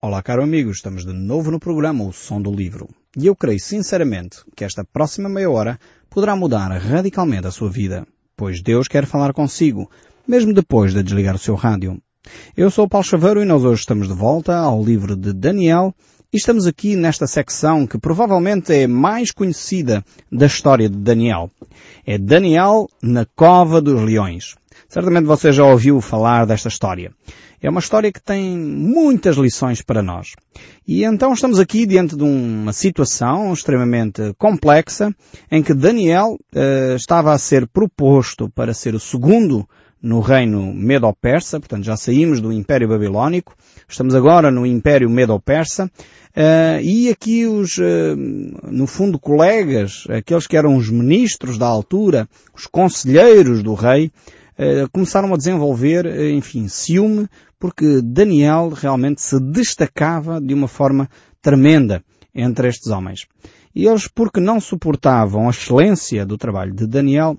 Olá, caro amigo, estamos de novo no programa O Som do Livro. E eu creio sinceramente que esta próxima meia hora poderá mudar radicalmente a sua vida, pois Deus quer falar consigo, mesmo depois de desligar o seu rádio. Eu sou o Paulo Chaveiro e nós hoje estamos de volta ao livro de Daniel e estamos aqui nesta secção que provavelmente é mais conhecida da história de Daniel. É Daniel na Cova dos Leões. Certamente você já ouviu falar desta história. É uma história que tem muitas lições para nós. E então estamos aqui diante de uma situação extremamente complexa em que Daniel uh, estava a ser proposto para ser o segundo no reino Medo-Persa, portanto já saímos do Império Babilónico, estamos agora no Império Medo-Persa, uh, e aqui os, uh, no fundo, colegas, aqueles que eram os ministros da altura, os conselheiros do rei, começaram a desenvolver, enfim, ciúme, porque Daniel realmente se destacava de uma forma tremenda entre estes homens. E eles, porque não suportavam a excelência do trabalho de Daniel,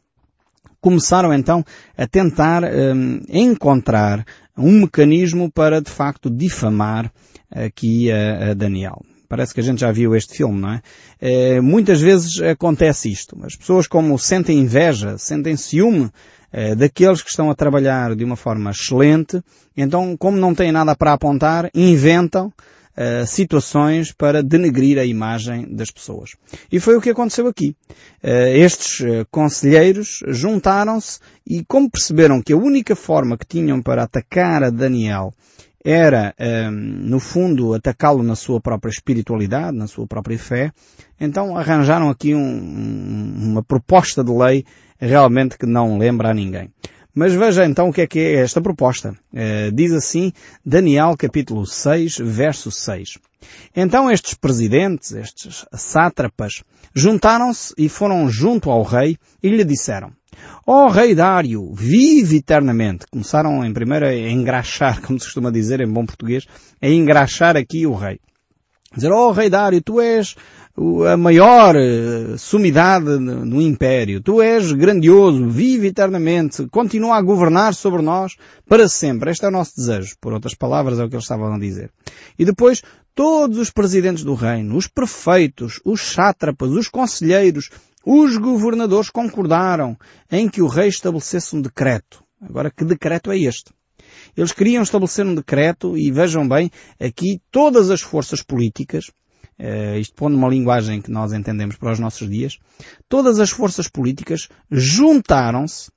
começaram então a tentar um, encontrar um mecanismo para de facto difamar aqui a, a, Daniel. Parece que a gente já viu este filme, não é? é? Muitas vezes acontece isto. As pessoas como sentem inveja, sentem ciúme é, daqueles que estão a trabalhar de uma forma excelente, então como não têm nada para apontar, inventam uh, situações para denegrir a imagem das pessoas. E foi o que aconteceu aqui. Uh, estes conselheiros juntaram-se e como perceberam que a única forma que tinham para atacar a Daniel era, no fundo, atacá-lo na sua própria espiritualidade, na sua própria fé, então arranjaram aqui um, uma proposta de lei realmente que não lembra a ninguém. Mas veja então o que é que é esta proposta. Uh, diz assim Daniel capítulo 6, verso 6. Então estes presidentes, estes sátrapas, juntaram-se e foram junto ao rei e lhe disseram, Ó oh, rei Dário, vive eternamente. Começaram em primeiro a engraxar, como se costuma dizer em bom português, a engraxar aqui o rei. Dizer, ó oh, rei Dário, tu és a maior eh, sumidade no império. Tu és grandioso, vive eternamente, continua a governar sobre nós para sempre. Este é o nosso desejo. Por outras palavras, é o que eles estavam a dizer. E depois, todos os presidentes do reino, os prefeitos, os sátrapas, os conselheiros, os governadores concordaram em que o rei estabelecesse um decreto. Agora, que decreto é este? Eles queriam estabelecer um decreto e vejam bem, aqui todas as forças políticas, uh, isto pondo uma linguagem que nós entendemos para os nossos dias, todas as forças políticas juntaram-se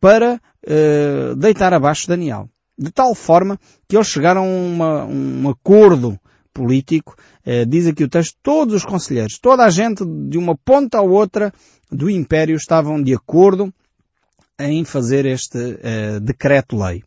para uh, deitar abaixo Daniel. De tal forma que eles chegaram a uma, um acordo político, uh, diz aqui o texto, todos os conselheiros, toda a gente de uma ponta à outra do Império estavam de acordo em fazer este uh, decreto-lei.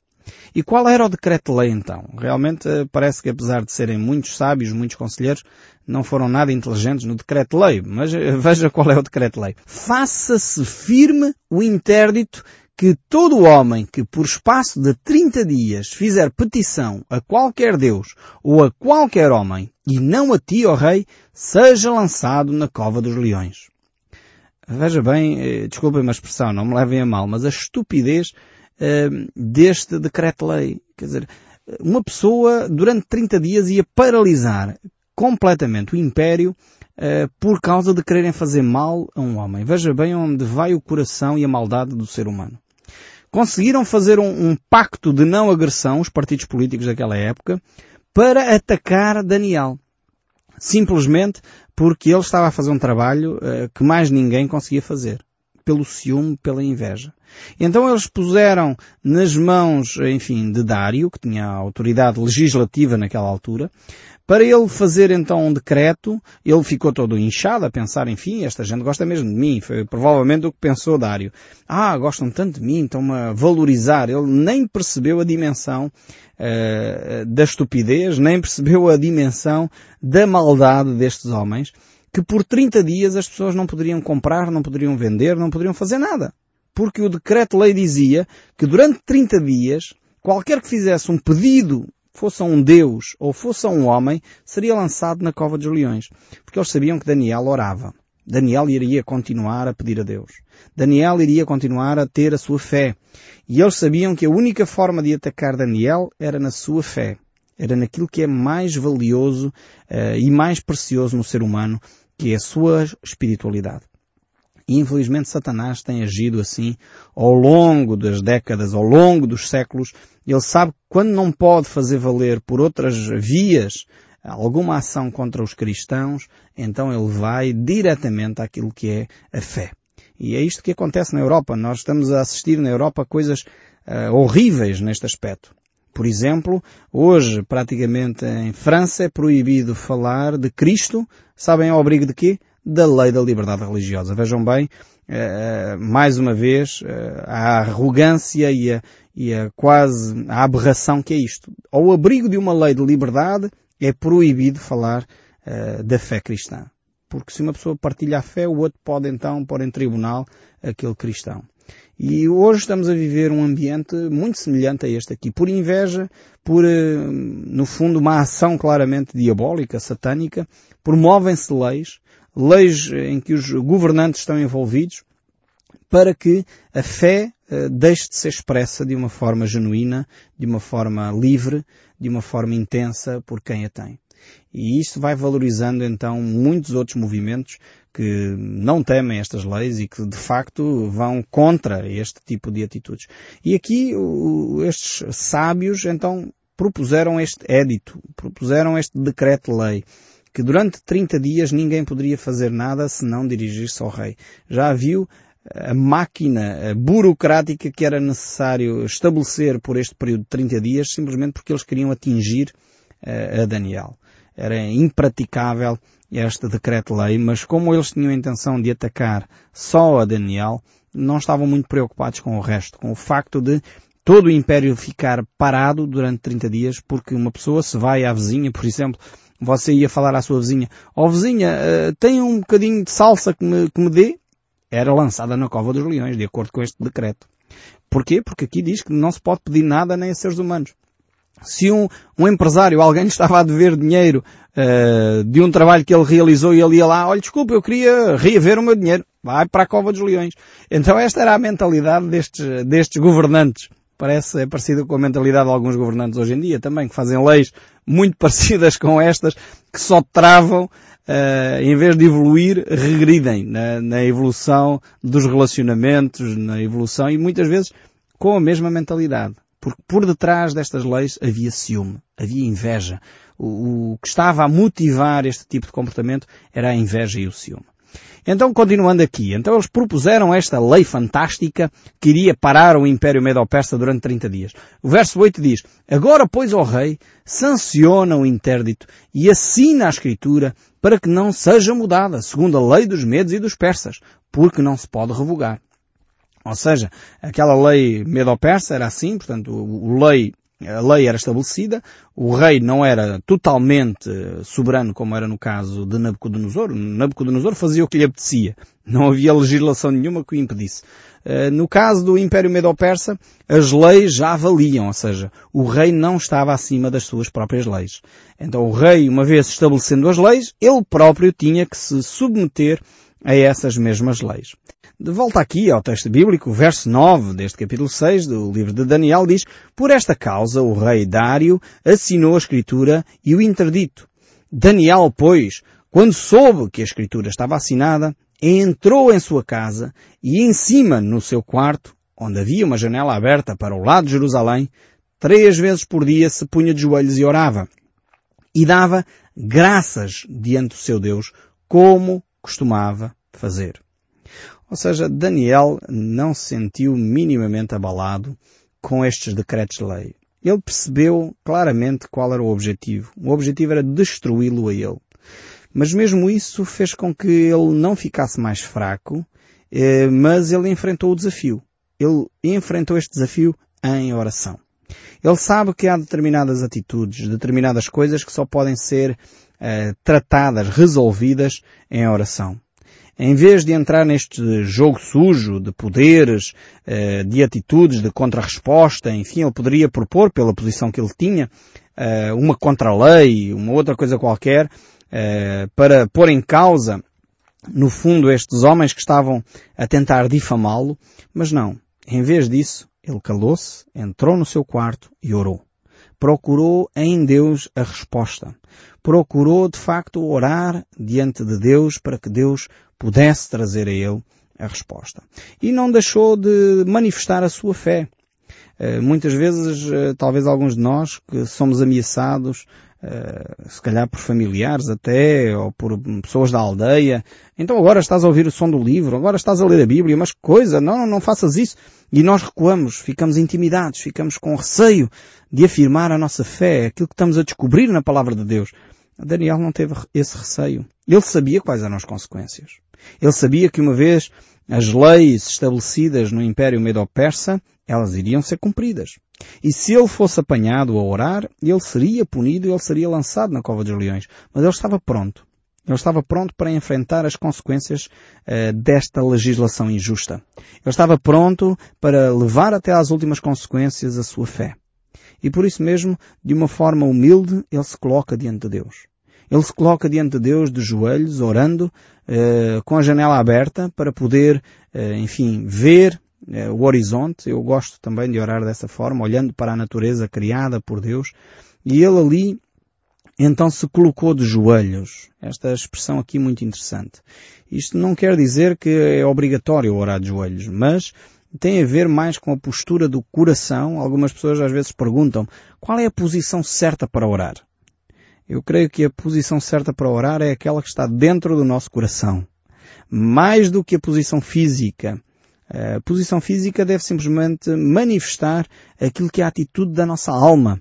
E qual era o decreto-lei então? Realmente parece que apesar de serem muitos sábios, muitos conselheiros, não foram nada inteligentes no decreto-lei, mas eh, veja qual é o decreto-lei. Faça-se firme o interdito que todo homem que por espaço de 30 dias fizer petição a qualquer Deus ou a qualquer homem, e não a ti, ó rei, seja lançado na cova dos leões. Veja bem, eh, desculpem uma expressão, não me levem a mal, mas a estupidez uh, deste decreto-lei. Quer dizer, uma pessoa durante 30 dias ia paralisar completamente o império uh, por causa de quererem fazer mal a um homem. Veja bem onde vai o coração e a maldade do ser humano. Conseguiram fazer um, um pacto de não agressão, os partidos políticos daquela época, para atacar Daniel. Simplesmente porque ele estava a fazer um trabalho uh, que mais ninguém conseguia fazer. Pelo ciúme, pela inveja. Então eles puseram nas mãos, enfim, de Dário, que tinha autoridade legislativa naquela altura, para ele fazer então um decreto, ele ficou todo inchado a pensar, enfim, esta gente gosta mesmo de mim. Foi provavelmente o que pensou Dário. Ah, gostam tanto de mim, estão-me a valorizar. Ele nem percebeu a dimensão uh, da estupidez, nem percebeu a dimensão da maldade destes homens, que por 30 dias as pessoas não poderiam comprar, não poderiam vender, não poderiam fazer nada. Porque o decreto-lei dizia que durante 30 dias, qualquer que fizesse um pedido fosse um Deus ou fosse um homem, seria lançado na cova dos leões. Porque eles sabiam que Daniel orava. Daniel iria continuar a pedir a Deus. Daniel iria continuar a ter a sua fé. E eles sabiam que a única forma de atacar Daniel era na sua fé. Era naquilo que é mais valioso uh, e mais precioso no ser humano, que é a sua espiritualidade. E infelizmente Satanás tem agido assim ao longo das décadas, ao longo dos séculos. Ele sabe que quando não pode fazer valer por outras vias alguma ação contra os cristãos, então ele vai diretamente àquilo que é a fé. E é isto que acontece na Europa. Nós estamos a assistir na Europa coisas uh, horríveis neste aspecto. Por exemplo, hoje, praticamente em França, é proibido falar de Cristo. Sabem ao abrigo de quê? Da lei da liberdade religiosa. Vejam bem, uh, mais uma vez, uh, a arrogância e a, e a quase a aberração que é isto. Ao abrigo de uma lei de liberdade, é proibido falar da fé cristã. Porque se uma pessoa partilha a fé, o outro pode então pôr em tribunal aquele cristão. E hoje estamos a viver um ambiente muito semelhante a este aqui. Por inveja, por, uh, no fundo, uma ação claramente diabólica, satânica, promovem-se leis, leis em que os governantes estão envolvidos, para que a fé uh, deixe de ser expressa de uma forma genuína, de uma forma livre, de uma forma intensa por quem a tem. E isto vai valorizando então muitos outros movimentos que não temem estas leis e que de facto vão contra este tipo de atitudes. E aqui estes sábios então propuseram este édito, propuseram este decreto-lei que durante 30 dias ninguém poderia fazer nada se não dirigir-se ao rei. Já viu a máquina burocrática que era necessário estabelecer por este período de 30 dias, simplesmente porque eles queriam atingir uh, a Daniel. Era impraticável este decreto-lei, mas como eles tinham a intenção de atacar só a Daniel, não estavam muito preocupados com o resto, com o facto de todo o império ficar parado durante 30 dias, porque uma pessoa se vai à vizinha, por exemplo, você ia falar à sua vizinha, ó oh, vizinha, uh, tem um bocadinho de salsa que me, que me dê? era lançada na cova dos leões, de acordo com este decreto. Porquê? Porque aqui diz que não se pode pedir nada nem a seres humanos. Se um, um empresário, alguém estava a dever dinheiro uh, de um trabalho que ele realizou e ele ia lá, olha, desculpa, eu queria reaver o meu dinheiro. Vai para a cova dos leões. Então esta era a mentalidade destes, destes governantes. Parece, é parecida com a mentalidade de alguns governantes hoje em dia também, que fazem leis muito parecidas com estas, que só travam uh, em vez de evoluir, regridem na, na evolução dos relacionamentos, na evolução e muitas vezes com a mesma mentalidade. Porque por detrás destas leis havia ciúme, havia inveja. O, o, que estava a motivar este tipo de comportamento era a inveja e o ciúme. Então, continuando aqui, então eles propuseram esta lei fantástica que iria parar o Império Medo-Persa durante 30 dias. O verso 8 diz, Agora, pois, o rei, sanciona o interdito e assina a escritura para que não seja mudada, segundo a lei dos Medos e dos Persas, porque não se pode revogar. Ou seja, aquela lei Medo-Persa era assim, portanto, o lei a lei era estabelecida, o rei não era totalmente soberano como era no caso de Nabucodonosor. Nabucodonosor fazia o que lhe apetecia. Não havia legislação nenhuma que o impedisse. Eh, no caso do Império Medo-Persa, as leis já valiam, ou seja, o rei não estava acima das suas próprias leis. Então o rei, uma vez estabelecendo as leis, ele próprio tinha que se submeter a essas mesmas leis. De volta aqui ao texto bíblico, verso 9 deste capítulo 6 do livro de Daniel diz, Por esta causa o rei Dário assinou a escritura e o interdito. Daniel, pois, quando soube que a escritura estava assinada, entrou em sua casa e em cima, no seu quarto, onde havia uma janela aberta para o lado de Jerusalém, três vezes por dia se punha de joelhos e orava. E dava graças diante do seu Deus, como costumava fazer. Ou seja, Daniel não se sentiu minimamente abalado com estes decretos de lei. Ele percebeu claramente qual era o objetivo. O objetivo era destruí-lo a ele. Mas mesmo isso fez com que ele não ficasse mais fraco, eh, mas ele enfrentou o desafio. Ele enfrentou este desafio em oração. Ele sabe que há determinadas atitudes, determinadas coisas que só podem ser eh, tratadas, resolvidas em oração em vez de entrar neste jogo sujo de poderes, eh, de atitudes, de contra-resposta, enfim, ele poderia propor, pela posição que ele tinha, eh, uma contra-lei, uma outra coisa qualquer, eh, para pôr em causa, no fundo, estes homens que estavam a tentar difamá-lo, mas não. Em vez disso, ele calou-se, entrou no seu quarto e orou. procurou em Deus a resposta. Procurou, de facto, orar diante de Deus para que Deus pudesse trazer a ele a resposta. E não deixou de manifestar a sua fé. Eh, muitas vezes, eh, talvez alguns de nós que somos ameaçados, eh, se calhar por familiares até, ou por pessoas da aldeia, então agora estás a ouvir o som do livro, agora estás a ler a Bíblia, mas coisa, não, não faças isso. E nós recuamos, ficamos intimidados, ficamos com receio de afirmar a nossa fé, aquilo que estamos a descobrir na palavra de Deus. Daniel não teve esse receio. Ele sabia quais eram as consequências. Ele sabia que uma vez as leis estabelecidas no Império Medo-Persa, elas iriam ser cumpridas. E se ele fosse apanhado a orar, ele seria punido e ele seria lançado na cova dos leões. Mas ele estava pronto. Ele estava pronto para enfrentar as consequências uh, desta legislação injusta. Ele estava pronto para levar até às últimas consequências a sua fé. E por isso mesmo, de uma forma humilde, ele se coloca diante de Deus. Ele se coloca diante de Deus de joelhos, orando, eh, com a janela aberta para poder, eh, enfim, ver eh, o horizonte. Eu gosto também de orar dessa forma, olhando para a natureza criada por Deus. E ele ali, então se colocou de joelhos. Esta expressão aqui muito interessante. Isto não quer dizer que é obrigatório orar de joelhos, mas tem a ver mais com a postura do coração. Algumas pessoas às vezes perguntam qual é a posição certa para orar. Eu creio que a posição certa para orar é aquela que está dentro do nosso coração. Mais do que a posição física. A posição física deve simplesmente manifestar aquilo que é a atitude da nossa alma.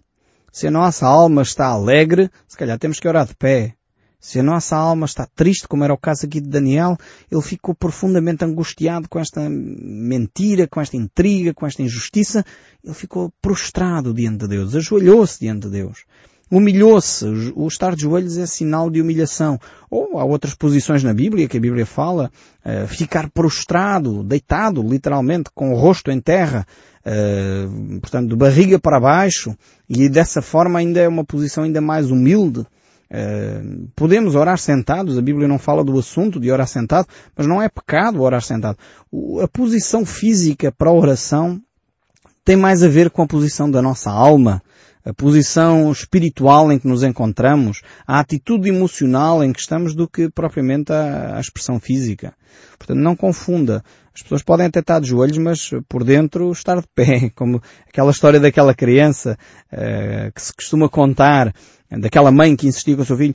Se a nossa alma está alegre, se calhar temos que orar de pé. Se a nossa alma está triste, como era o caso aqui de Daniel, ele ficou profundamente angustiado com esta mentira, com esta intriga, com esta injustiça. Ele ficou prostrado diante de Deus, ajoelhou-se diante de Deus humilhou-se. O estar de joelhos é sinal de humilhação. Ou há outras posições na Bíblia que a Bíblia fala, uh, ficar prostrado, deitado, literalmente, com o rosto em terra, uh, portanto, de barriga para baixo, e dessa forma ainda é uma posição ainda mais humilde. Uh, podemos orar sentados, a Bíblia não fala do assunto de orar sentado, mas não é pecado orar sentado. O, a posição física para a oração tem mais a ver com a posição da nossa alma, a posição espiritual em que nos encontramos, a atitude emocional em que estamos do que propriamente a, a expressão física. Portanto, não confunda. As pessoas podem até estar de joelhos, mas por dentro estar de pé, como aquela história daquela criança uh, que se costuma contar daquela mãe que insistia com o seu filho,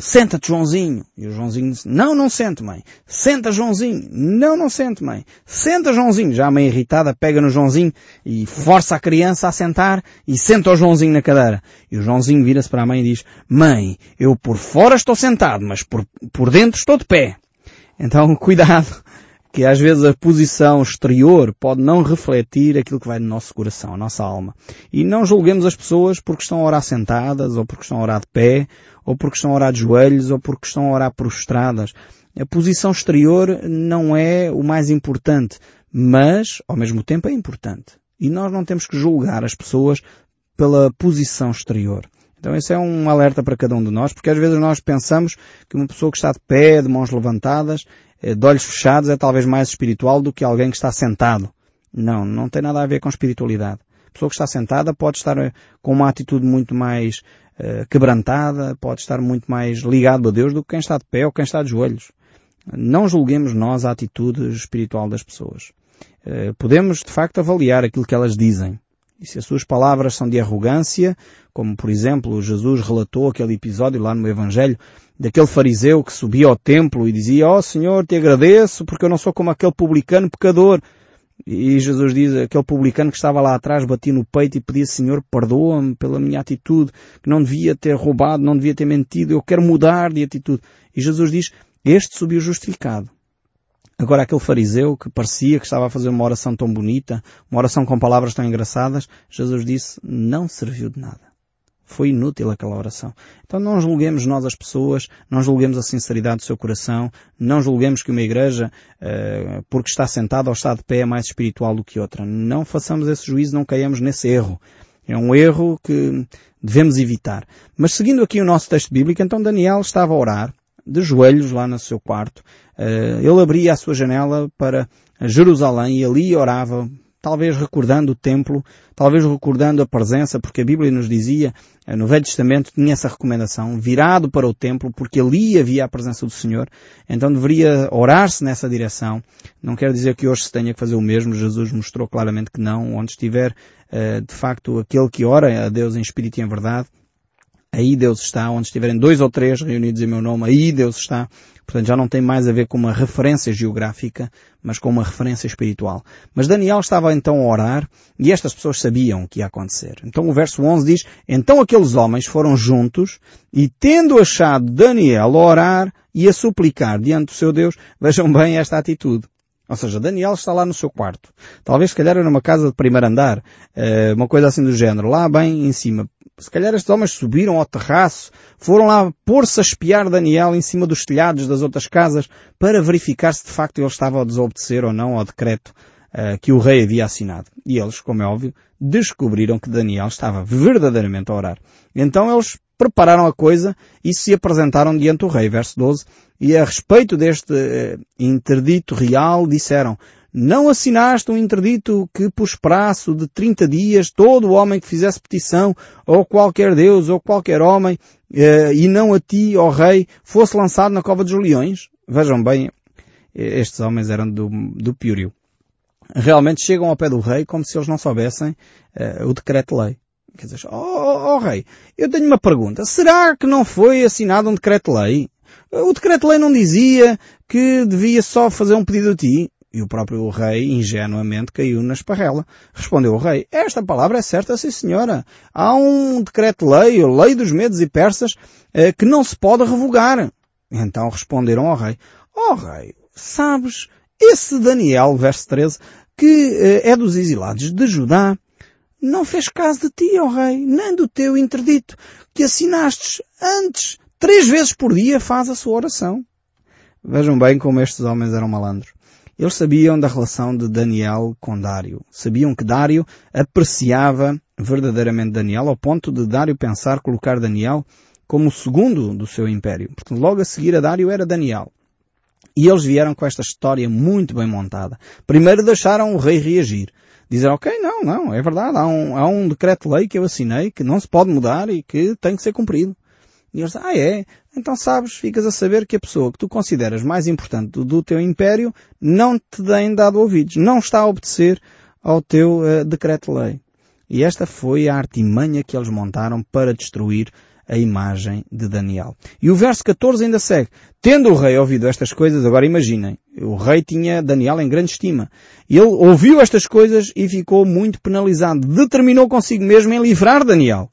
senta-te Joãozinho. E o Joãozinho disse, não, não sente mãe. Senta Joãozinho. Não, não sente mãe. Senta Joãozinho. Já a mãe irritada pega no Joãozinho e força a criança a sentar e senta o Joãozinho na cadeira. E o Joãozinho vira-se para a mãe e diz, mãe, eu por fora estou sentado, mas por, por dentro estou de pé. Então, cuidado que às vezes a posição exterior pode não refletir aquilo que vai no nosso coração, a nossa alma. E não julguemos as pessoas porque estão a orar sentadas, ou porque estão a orar de pé, ou porque estão a orar de joelhos, ou porque estão a orar prostradas. A posição exterior não é o mais importante, mas, ao mesmo tempo, é importante. E nós não temos que julgar as pessoas pela posição exterior. Então esse é um alerta para cada um de nós, porque às vezes nós pensamos que uma pessoa que está de pé, de mãos levantadas, de olhos fechados é talvez mais espiritual do que alguém que está sentado. Não, não tem nada a ver com espiritualidade. A pessoa que está sentada pode estar eh, com uma atitude muito mais uh, quebrantada, pode estar muito mais ligado a Deus do que quem está de pé ou quem está de joelhos. Não julguemos nós a atitude espiritual das pessoas. Podemos, de facto, avaliar aquilo que elas dizem. E se as suas palavras são de arrogância, como por exemplo Jesus relatou aquele episódio lá no Evangelho, daquele fariseu que subia ao templo e dizia, ó oh, Senhor, te agradeço porque eu não sou como aquele publicano pecador. E Jesus diz, aquele publicano que estava lá atrás batia no peito e pedia, Senhor, perdoa-me pela minha atitude, que não devia ter roubado, não devia ter mentido, eu quero mudar de atitude. E Jesus diz, este subiu justificado. Agora aquele fariseu que parecia que estava a fazer uma oração tão bonita, uma oração com palavras tão engraçadas, Jesus disse, não serviu de nada. Foi inútil aquela oração. Então não julguemos nós as pessoas, não julguemos a sinceridade do seu coração, não julguemos que uma igreja, uh, porque está sentada ou está de pé, é mais espiritual do que outra. Não façamos esse juízo, não caiamos nesse erro. É um erro que devemos evitar. Mas seguindo aqui o nosso texto bíblico, então Daniel estava a orar, de joelhos lá no seu quarto. Eh, ele abria a sua janela para Jerusalém e ali orava talvez recordando o templo, talvez recordando a presença, porque a Bíblia nos dizia, eh, no Velho Testamento tinha essa recomendação, virado para o templo, porque ali havia a presença do Senhor, então deveria orar-se nessa direção. Não quer dizer que hoje se tenha que fazer o mesmo, Jesus mostrou claramente que não, onde estiver, eh, de facto, aquele que ora a Deus em espírito e em verdade, aí Deus está, onde estiverem dois ou três reunidos em meu nome, aí Deus está. Portanto, já não tem mais a ver com uma referência geográfica, mas com uma referência espiritual. Mas Daniel estava então a orar e estas pessoas sabiam o que ia acontecer. Então o verso 11 diz, Então aqueles homens foram juntos e tendo achado Daniel a orar e a suplicar diante do seu Deus, vejam bem esta atitude. Ou seja, Daniel está lá no seu quarto. Talvez, se calhar, era numa casa de primeiro andar, eh, uma coisa assim do género, lá bem em cima. Se calhar estes homens subiram ao terraço, foram lá pôr-se a espiar Daniel em cima dos telhados das outras casas para verificar se de facto ele estava a desobedecer ou não ao decreto uh, que o rei havia assinado. E eles, como é óbvio, descobriram que Daniel estava verdadeiramente a orar. Então eles prepararam a coisa e se apresentaram diante do rei. Verso 12. E a respeito deste uh, interdito real disseram, não assinaste um interdito que por prazo de 30 dias todo homem que fizesse petição, ou qualquer Deus, ou qualquer homem, eh, e não a ti, ó rei, fosse lançado na cova dos leões? Vejam bem, estes homens eram do, do Piúrio. Realmente chegam ao pé do rei como se eles não soubessem o decreto-lei. Quer dizer, ó oh, oh, rei, eu tenho uma pergunta. Será que não foi assinado um decreto-lei? O decreto-lei não dizia que devia só fazer um pedido a ti? E o próprio rei, ingenuamente, caiu na esparrela. Respondeu o rei, esta palavra é certa, sim senhora. Há um decreto-lei, a lei dos medos e persas, eh, que não se pode revogar. Então responderam ao rei, ó oh, rei, sabes, esse Daniel, verso 13, que eh, é dos exilados de Judá, não fez caso de ti, ó oh rei, nem do teu interdito, que assinastes antes, três vezes por dia faz a sua oração. Vejam bem como estes homens eram malandros. Eles sabiam da relação de Daniel com Dário. Sabiam que Dário apreciava verdadeiramente Daniel ao ponto de Dário pensar colocar Daniel como o segundo do seu império. Logo a seguir a Dário era Daniel. E eles vieram com esta história muito bem montada. Primeiro deixaram o rei reagir. Dizer, ok, não, não, é verdade, há um, há um decreto-lei que eu assinei que não se pode mudar e que tem que ser cumprido. E eles dizem, ah é? Então sabes, ficas a saber que a pessoa que tu consideras mais importante do, do teu império não te tem dado ouvidos, não está a obedecer ao teu uh, decreto-lei. E esta foi a artimanha que eles montaram para destruir a imagem de Daniel. E o verso 14 ainda segue. Tendo o rei ouvido estas coisas, agora imaginem, o rei tinha Daniel em grande estima. Ele ouviu estas coisas e ficou muito penalizado. Determinou consigo mesmo em livrar Daniel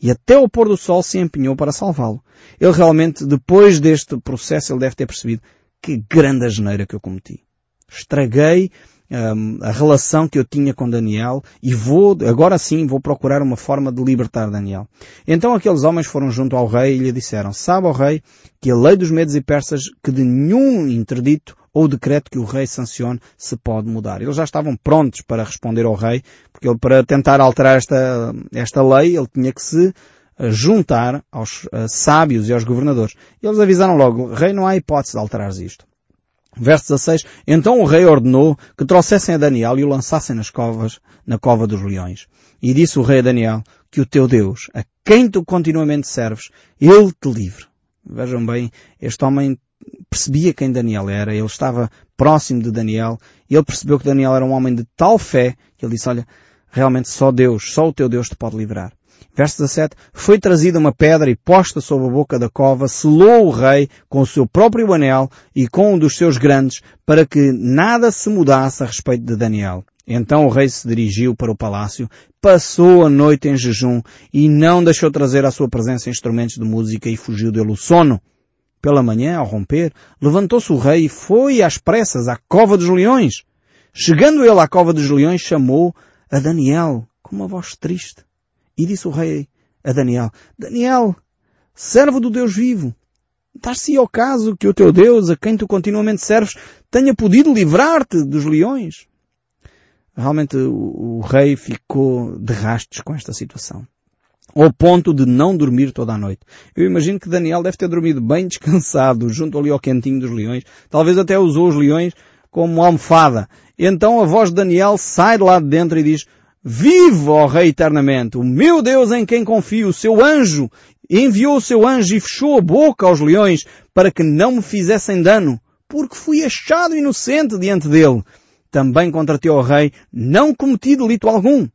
e até ao pôr do sol se empenhou para salvá-lo. Ele realmente, depois deste processo, ele deve ter percebido que grande asneira que eu cometi. Estraguei um, a relação que eu tinha com Daniel e vou, agora sim, vou procurar uma forma de libertar Daniel. Então aqueles homens foram junto ao rei e lhe disseram, sabe ao rei que a lei dos medos e persas que de nenhum interdito ou decreto que o rei sancione se pode mudar. Eles já estavam prontos para responder ao rei, porque ele, para tentar alterar esta, esta lei, ele tinha que se eh, juntar aos uh, sábios e aos governadores. Eles avisaram logo, rei, não há hipótese de alterar isto. Verso 16, então o rei ordenou que trouxessem a Daniel e o lançassem nas covas, na cova dos leões. E disse o rei a Daniel, que o teu Deus, a quem tu continuamente serves, ele te livre. Vejam bem, este homem percebia quem Daniel era, ele estava próximo de Daniel, e ele percebeu que Daniel era um homem de tal fé, que ele disse, olha, realmente só Deus, só o teu Deus te pode livrar. Verso 17, foi trazida uma pedra e posta sobre a boca da cova, selou o rei com o seu próprio anel e com um dos seus grandes, para que nada se mudasse a respeito de Daniel. Então o rei se dirigiu para o palácio, passou a noite em jejum e não deixou trazer à sua presença instrumentos de música e fugiu dele o sono. Pela manhã, ao romper, levantou-se o rei e foi às pressas à cova dos leões. Chegando ele à cova dos leões, chamou a Daniel com uma voz triste. E disse o rei a Daniel, Daniel, servo do Deus vivo, dar-se ao caso que o teu Deus, a quem tu continuamente serves, tenha podido livrar-te dos leões. Realmente o, o rei ficou de rastos com esta situação ao ponto de não dormir toda a noite. Eu imagino que Daniel deve ter dormido bem descansado, junto ali ao quentinho dos leões. Talvez até usou os leões como almofada. Então a voz de Daniel sai de lá de dentro e diz, Vive, ó Rei eternamente, o meu Deus em quem confio, o seu anjo, enviou o seu anjo e fechou a boca aos leões para que não me fizessem dano, porque fui achado inocente diante dele. Também contra ti, ó Rei, não cometi delito algum.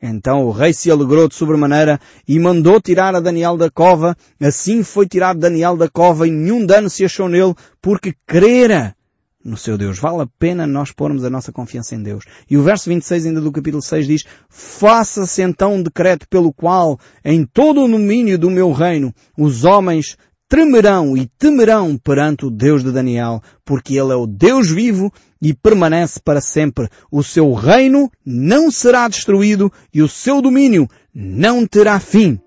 Então o rei se alegrou de sobremaneira e mandou tirar a Daniel da cova. Assim foi tirado Daniel da cova e nenhum dano se achou nele, porque crera no seu Deus. Vale a pena nós pormos a nossa confiança em Deus. E o verso 26 ainda do capítulo 6 diz, Faça-se então um decreto pelo qual, em todo o domínio do meu reino, os homens tremerão e temerão perante o Deus de Daniel, porque ele é o Deus vivo e permanece para sempre. O seu reino não será destruído e o seu domínio não terá fim.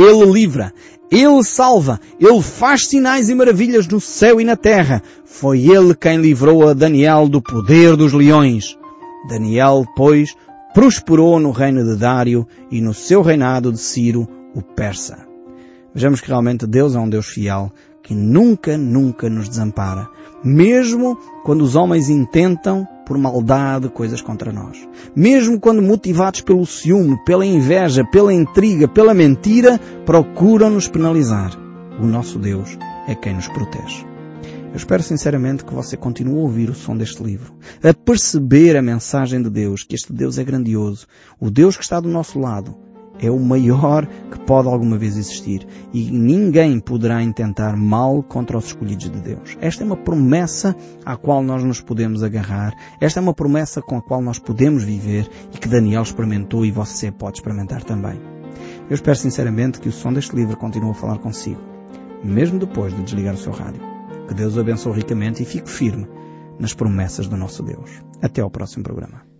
Ele livra, Ele salva, Ele faz sinais e maravilhas no céu e na terra. Foi Ele quem livrou a Daniel do poder dos leões. Daniel, pois, prosperou no reino de Dário e no seu reinado de Ciro, o persa. Vejamos que realmente Deus é um Deus fiel, que nunca, nunca nos desampara. Mesmo quando os homens intentam, por maldade, coisas contra nós. Mesmo quando motivados pelo ciúme, pela inveja, pela intriga, pela mentira, procuram nos penalizar. O nosso Deus é quem nos protege. Eu espero sinceramente que você continue a ouvir o som deste livro, a perceber a mensagem de Deus, que este Deus é grandioso, o Deus que está do nosso lado, é o maior que pode alguma vez existir e ninguém poderá intentar mal contra os escolhidos de Deus. Esta é uma promessa à qual nós nos podemos agarrar, esta é uma promessa com a qual nós podemos viver e que Daniel experimentou e você pode experimentar também. Eu espero sinceramente que o som deste livro continue a falar consigo, mesmo depois de desligar o seu rádio. Que Deus o abençoe ricamente e fique firme nas promessas do nosso Deus. Até ao próximo programa.